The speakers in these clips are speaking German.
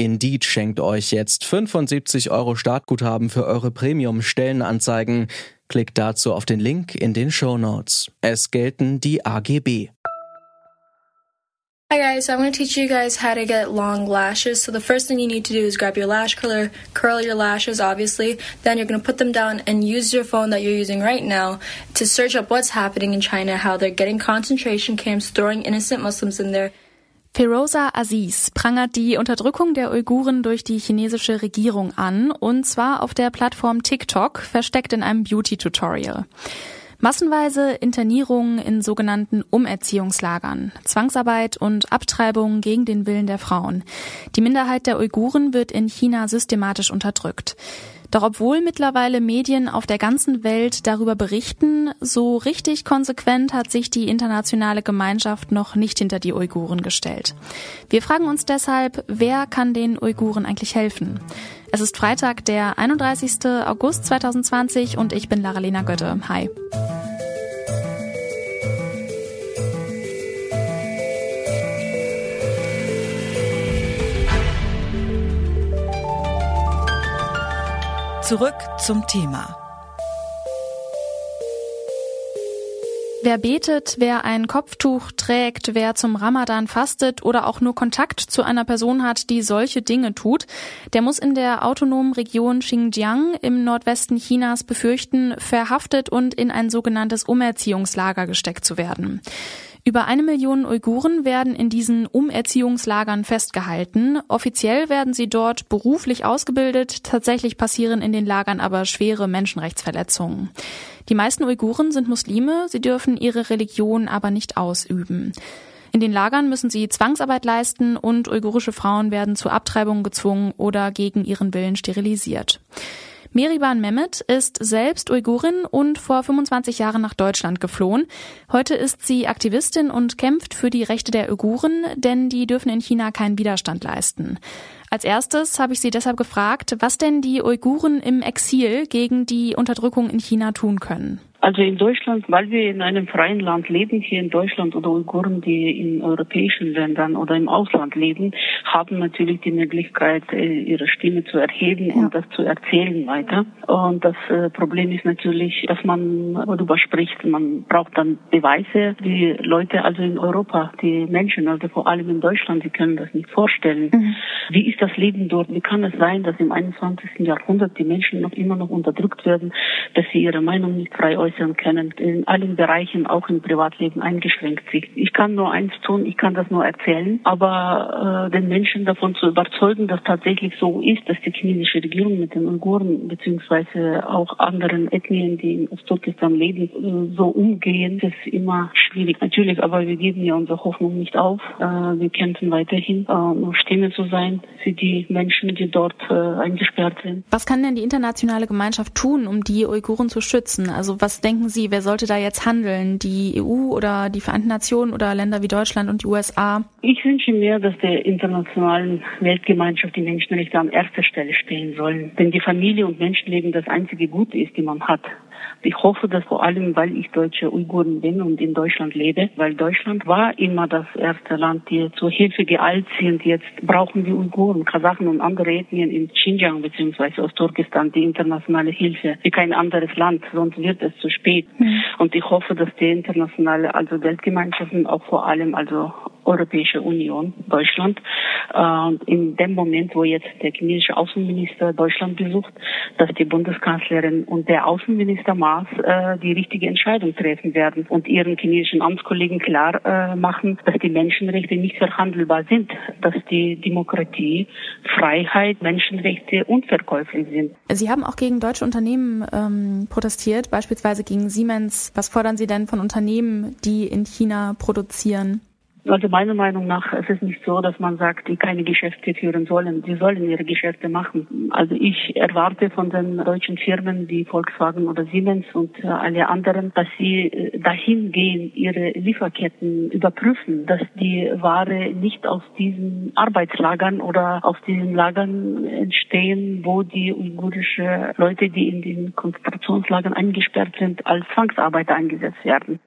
Indeed schenkt euch jetzt 75 Euro Startguthaben für eure Premium-Stellenanzeigen. Klickt dazu auf den Link in den Show Notes. Es gelten die AGB. Hi guys, I'm going to teach you guys how to get long lashes. So the first thing you need to do is grab your lash curler, curl your lashes obviously, then you're going to put them down and use your phone that you're using right now to search up what's happening in China, how they're getting concentration camps, throwing innocent Muslims in there. Firoza Aziz prangert die Unterdrückung der Uiguren durch die chinesische Regierung an, und zwar auf der Plattform TikTok, versteckt in einem Beauty-Tutorial. Massenweise Internierungen in sogenannten Umerziehungslagern, Zwangsarbeit und Abtreibungen gegen den Willen der Frauen. Die Minderheit der Uiguren wird in China systematisch unterdrückt. Doch obwohl mittlerweile Medien auf der ganzen Welt darüber berichten, so richtig konsequent hat sich die internationale Gemeinschaft noch nicht hinter die Uiguren gestellt. Wir fragen uns deshalb, wer kann den Uiguren eigentlich helfen? Es ist Freitag, der 31. August 2020 und ich bin Lara-Lena Götte. Hi. Zurück zum Thema. Wer betet, wer ein Kopftuch trägt, wer zum Ramadan fastet oder auch nur Kontakt zu einer Person hat, die solche Dinge tut, der muss in der autonomen Region Xinjiang im Nordwesten Chinas befürchten, verhaftet und in ein sogenanntes Umerziehungslager gesteckt zu werden. Über eine Million Uiguren werden in diesen Umerziehungslagern festgehalten. Offiziell werden sie dort beruflich ausgebildet. Tatsächlich passieren in den Lagern aber schwere Menschenrechtsverletzungen. Die meisten Uiguren sind Muslime. Sie dürfen ihre Religion aber nicht ausüben. In den Lagern müssen sie Zwangsarbeit leisten und uigurische Frauen werden zu Abtreibungen gezwungen oder gegen ihren Willen sterilisiert. Meriban Mehmet ist selbst Uigurin und vor 25 Jahren nach Deutschland geflohen. Heute ist sie Aktivistin und kämpft für die Rechte der Uiguren, denn die dürfen in China keinen Widerstand leisten. Als erstes habe ich sie deshalb gefragt, was denn die Uiguren im Exil gegen die Unterdrückung in China tun können. Also in Deutschland, weil wir in einem freien Land leben, hier in Deutschland oder Uiguren, die in europäischen Ländern oder im Ausland leben, haben natürlich die Möglichkeit, äh, ihre Stimme zu erheben ja. und das zu erzählen weiter. Und das äh, Problem ist natürlich, dass man darüber spricht. Man braucht dann Beweise. Die Leute also in Europa, die Menschen, also vor allem in Deutschland, die können das nicht vorstellen. Mhm. Wie ist das Leben dort? Wie kann es sein, dass im 21. Jahrhundert die Menschen noch immer noch unterdrückt werden, dass sie ihre Meinung nicht frei äußern äußern können, in allen Bereichen, auch im Privatleben eingeschränkt sind. Ich kann nur eins tun, ich kann das nur erzählen, aber äh, den Menschen davon zu überzeugen, dass tatsächlich so ist, dass die chinesische Regierung mit den Uiguren beziehungsweise auch anderen Ethnien, die in Ostturkestan leben, äh, so umgehen, ist immer schwierig. Natürlich, aber wir geben ja unsere Hoffnung nicht auf. Äh, wir kämpfen weiterhin, äh, um Stimme zu sein für die Menschen, die dort äh, eingesperrt sind. Was kann denn die internationale Gemeinschaft tun, um die Uiguren zu schützen? Also was denken Sie, wer sollte da jetzt handeln? Die EU oder die Vereinten Nationen oder Länder wie Deutschland und die USA? Ich wünsche mir, dass der internationalen Weltgemeinschaft die Menschenrechte an erster Stelle stehen sollen. Denn die Familie und Menschenleben das einzige Gute ist, die man hat. Ich hoffe, dass vor allem, weil ich deutsche Uiguren bin und in Deutschland lebe, weil Deutschland war immer das erste Land, die zur Hilfe geeilt sind. Jetzt brauchen die Uiguren, Kasachen und andere Ethnien in Xinjiang bzw. Ostturkestan die internationale Hilfe wie kein anderes Land, sonst wird es zu spät. Mhm. Und ich hoffe, dass die internationale, also Weltgemeinschaften auch vor allem, also Europäische Union, Deutschland, äh, in dem Moment, wo jetzt der chinesische Außenminister Deutschland besucht, dass die Bundeskanzlerin und der Außenminister Maas äh, die richtige Entscheidung treffen werden und ihren chinesischen Amtskollegen klar äh, machen, dass die Menschenrechte nicht verhandelbar sind, dass die Demokratie, Freiheit, Menschenrechte unverkäuflich sind. Sie haben auch gegen deutsche Unternehmen ähm, protestiert, beispielsweise gegen Siemens. Was fordern Sie denn von Unternehmen, die in China produzieren? Also meiner Meinung nach ist es nicht so, dass man sagt, die keine Geschäfte führen sollen. Sie sollen ihre Geschäfte machen. Also ich erwarte von den deutschen Firmen wie Volkswagen oder Siemens und äh, alle anderen, dass sie äh, dahin gehen, ihre Lieferketten überprüfen, dass die Ware nicht aus diesen Arbeitslagern oder aus diesen Lagern entstehen, wo die uigurische Leute, die in den Konzentrationslagern eingesperrt sind, als Zwangsarbeiter eingesetzt werden.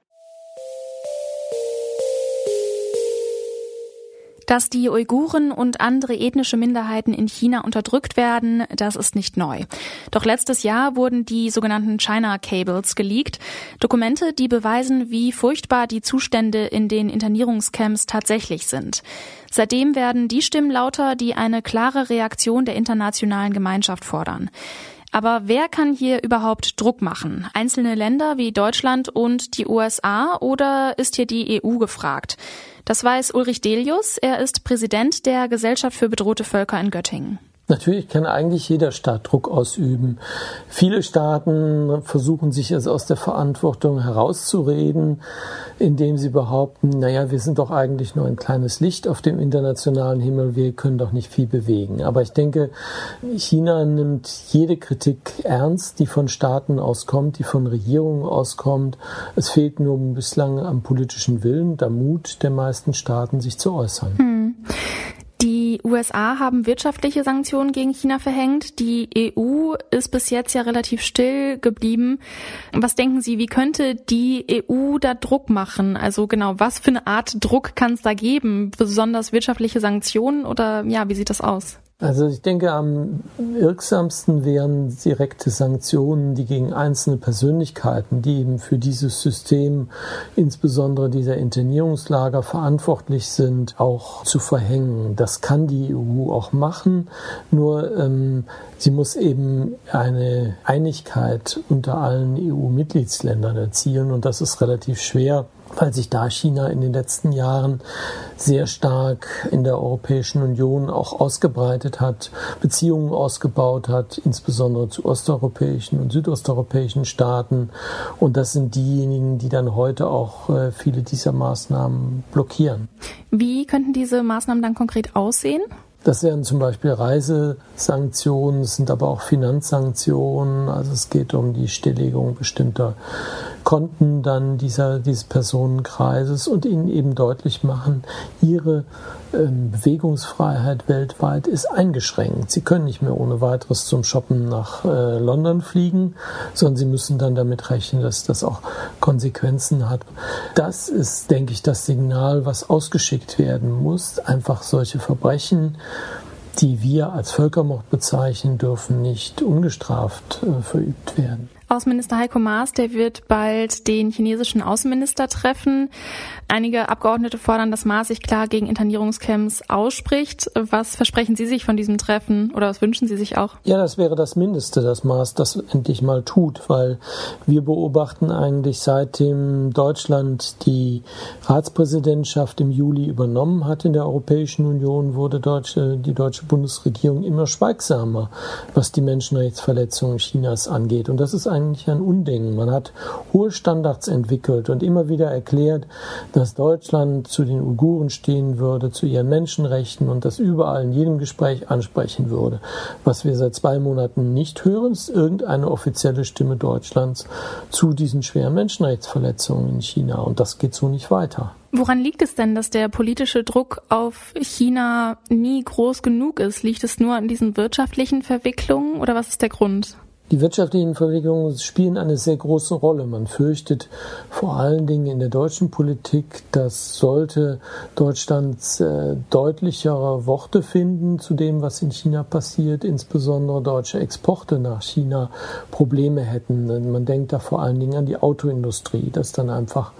Dass die Uiguren und andere ethnische Minderheiten in China unterdrückt werden, das ist nicht neu. Doch letztes Jahr wurden die sogenannten China Cables geleakt. Dokumente, die beweisen, wie furchtbar die Zustände in den Internierungscamps tatsächlich sind. Seitdem werden die Stimmen lauter, die eine klare Reaktion der internationalen Gemeinschaft fordern. Aber wer kann hier überhaupt Druck machen? Einzelne Länder wie Deutschland und die USA oder ist hier die EU gefragt? Das weiß Ulrich Delius. Er ist Präsident der Gesellschaft für bedrohte Völker in Göttingen. Natürlich kann eigentlich jeder Staat Druck ausüben. Viele Staaten versuchen sich also aus der Verantwortung herauszureden, indem sie behaupten, naja, wir sind doch eigentlich nur ein kleines Licht auf dem internationalen Himmel, wir können doch nicht viel bewegen. Aber ich denke, China nimmt jede Kritik ernst, die von Staaten auskommt, die von Regierungen auskommt. Es fehlt nur bislang am politischen Willen, der Mut der meisten Staaten, sich zu äußern. Hm. USA haben wirtschaftliche Sanktionen gegen China verhängt. Die EU ist bis jetzt ja relativ still geblieben. Was denken Sie, wie könnte die EU da Druck machen? Also genau, was für eine Art Druck kann es da geben? Besonders wirtschaftliche Sanktionen oder ja, wie sieht das aus? Also ich denke, am wirksamsten wären direkte Sanktionen, die gegen einzelne Persönlichkeiten, die eben für dieses System, insbesondere dieser Internierungslager verantwortlich sind, auch zu verhängen. Das kann die EU auch machen, nur ähm, sie muss eben eine Einigkeit unter allen EU-Mitgliedsländern erzielen und das ist relativ schwer weil sich da China in den letzten Jahren sehr stark in der Europäischen Union auch ausgebreitet hat, Beziehungen ausgebaut hat, insbesondere zu osteuropäischen und südosteuropäischen Staaten. Und das sind diejenigen, die dann heute auch äh, viele dieser Maßnahmen blockieren. Wie könnten diese Maßnahmen dann konkret aussehen? Das wären zum Beispiel Reisesanktionen, es sind aber auch Finanzsanktionen. Also es geht um die Stilllegung bestimmter Konten dann dieser, dieses Personenkreises und ihnen eben deutlich machen, ihre ähm, Bewegungsfreiheit weltweit ist eingeschränkt. Sie können nicht mehr ohne weiteres zum Shoppen nach äh, London fliegen, sondern sie müssen dann damit rechnen, dass das auch Konsequenzen hat. Das ist, denke ich, das Signal, was ausgeschickt werden muss. Einfach solche Verbrechen die wir als Völkermord bezeichnen, dürfen nicht ungestraft äh, verübt werden. Außenminister Heiko Maas, der wird bald den chinesischen Außenminister treffen. Einige Abgeordnete fordern, dass Maas sich klar gegen Internierungscamps ausspricht. Was versprechen Sie sich von diesem Treffen oder was wünschen Sie sich auch? Ja, das wäre das Mindeste, dass Maas das endlich mal tut, weil wir beobachten eigentlich seitdem Deutschland die Ratspräsidentschaft im Juli übernommen hat in der Europäischen Union, wurde deutsche, die deutsche Bundesregierung immer schweigsamer, was die Menschenrechtsverletzungen Chinas angeht. Und das ist eigentlich ein Unding. Man hat hohe Standards entwickelt und immer wieder erklärt, dass Deutschland zu den Uiguren stehen würde, zu ihren Menschenrechten und das überall in jedem Gespräch ansprechen würde. Was wir seit zwei Monaten nicht hören, ist irgendeine offizielle Stimme Deutschlands zu diesen schweren Menschenrechtsverletzungen in China. Und das geht so nicht weiter. Woran liegt es denn, dass der politische Druck auf China nie groß genug ist? Liegt es nur an diesen wirtschaftlichen Verwicklungen oder was ist der Grund? Die wirtschaftlichen Verwicklungen spielen eine sehr große Rolle. Man fürchtet vor allen Dingen in der deutschen Politik, dass sollte Deutschland äh, deutlichere Worte finden zu dem, was in China passiert, insbesondere deutsche Exporte nach China Probleme hätten. Man denkt da vor allen Dingen an die Autoindustrie, dass dann einfach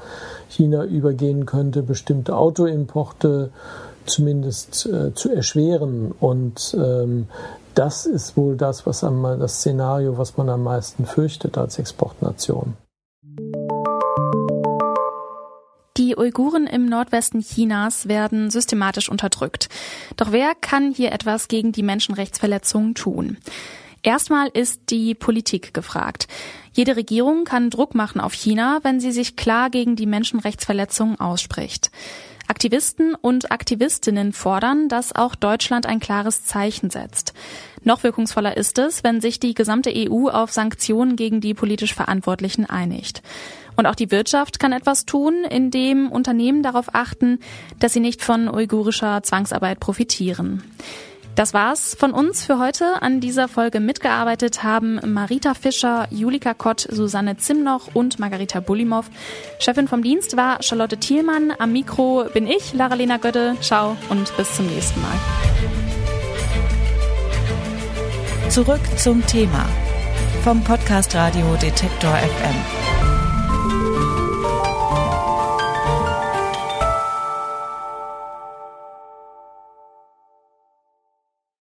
China übergehen könnte, bestimmte Autoimporte zumindest äh, zu erschweren und ähm, das ist wohl das, was am, das Szenario, was man am meisten fürchtet als Exportnation. Die Uiguren im Nordwesten Chinas werden systematisch unterdrückt. Doch wer kann hier etwas gegen die Menschenrechtsverletzungen tun? Erstmal ist die Politik gefragt. Jede Regierung kann Druck machen auf China, wenn sie sich klar gegen die Menschenrechtsverletzungen ausspricht. Aktivisten und Aktivistinnen fordern, dass auch Deutschland ein klares Zeichen setzt. Noch wirkungsvoller ist es, wenn sich die gesamte EU auf Sanktionen gegen die politisch Verantwortlichen einigt. Und auch die Wirtschaft kann etwas tun, indem Unternehmen darauf achten, dass sie nicht von uigurischer Zwangsarbeit profitieren. Das war's von uns für heute. An dieser Folge mitgearbeitet haben Marita Fischer, Julika Kott, Susanne Zimnoch und Margarita Bulimov. Chefin vom Dienst war Charlotte Thielmann. Am Mikro bin ich, Lara-Lena Götte. Ciao und bis zum nächsten Mal. Zurück zum Thema vom Podcast Radio Detektor FM.